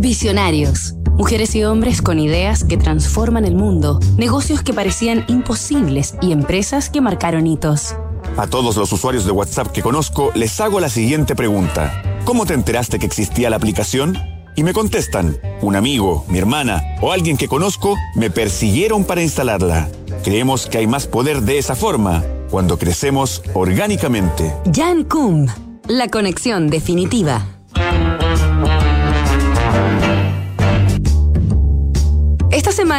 Visionarios. Mujeres y hombres con ideas que transforman el mundo, negocios que parecían imposibles y empresas que marcaron hitos. A todos los usuarios de WhatsApp que conozco les hago la siguiente pregunta. ¿Cómo te enteraste que existía la aplicación? Y me contestan, un amigo, mi hermana o alguien que conozco me persiguieron para instalarla. Creemos que hay más poder de esa forma, cuando crecemos orgánicamente. Jan Kum, la conexión definitiva.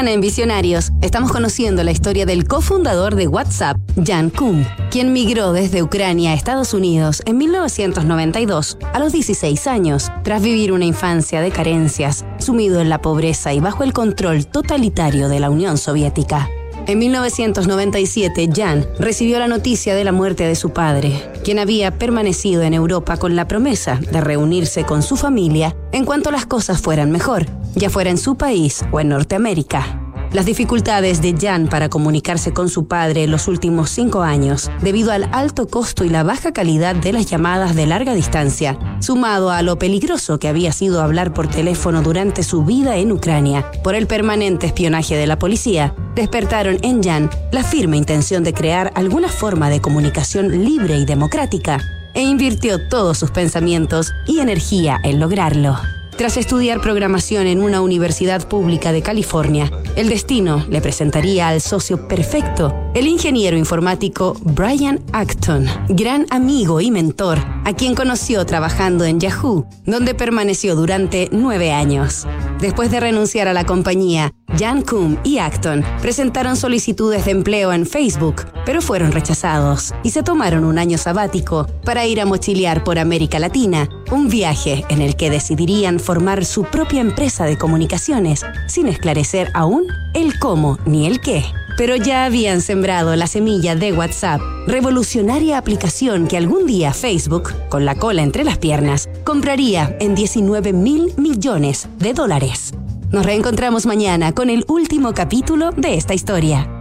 En Visionarios estamos conociendo la historia del cofundador de WhatsApp, Jan Kuhn, quien migró desde Ucrania a Estados Unidos en 1992 a los 16 años, tras vivir una infancia de carencias, sumido en la pobreza y bajo el control totalitario de la Unión Soviética. En 1997, Jan recibió la noticia de la muerte de su padre, quien había permanecido en Europa con la promesa de reunirse con su familia en cuanto las cosas fueran mejor, ya fuera en su país o en Norteamérica. Las dificultades de Jan para comunicarse con su padre en los últimos cinco años, debido al alto costo y la baja calidad de las llamadas de larga distancia, sumado a lo peligroso que había sido hablar por teléfono durante su vida en Ucrania por el permanente espionaje de la policía, despertaron en Jan la firme intención de crear alguna forma de comunicación libre y democrática, e invirtió todos sus pensamientos y energía en lograrlo. Tras estudiar programación en una universidad pública de California, el destino le presentaría al socio perfecto, el ingeniero informático Brian Acton, gran amigo y mentor, a quien conoció trabajando en Yahoo, donde permaneció durante nueve años. Después de renunciar a la compañía, Jan Kuhn y Acton presentaron solicitudes de empleo en Facebook, pero fueron rechazados y se tomaron un año sabático para ir a mochilear por América Latina, un viaje en el que decidirían formar su propia empresa de comunicaciones, sin esclarecer aún el cómo ni el qué. Pero ya habían sembrado la semilla de WhatsApp, revolucionaria aplicación que algún día Facebook, con la cola entre las piernas, compraría en 19 mil millones de dólares. Nos reencontramos mañana con el último capítulo de esta historia.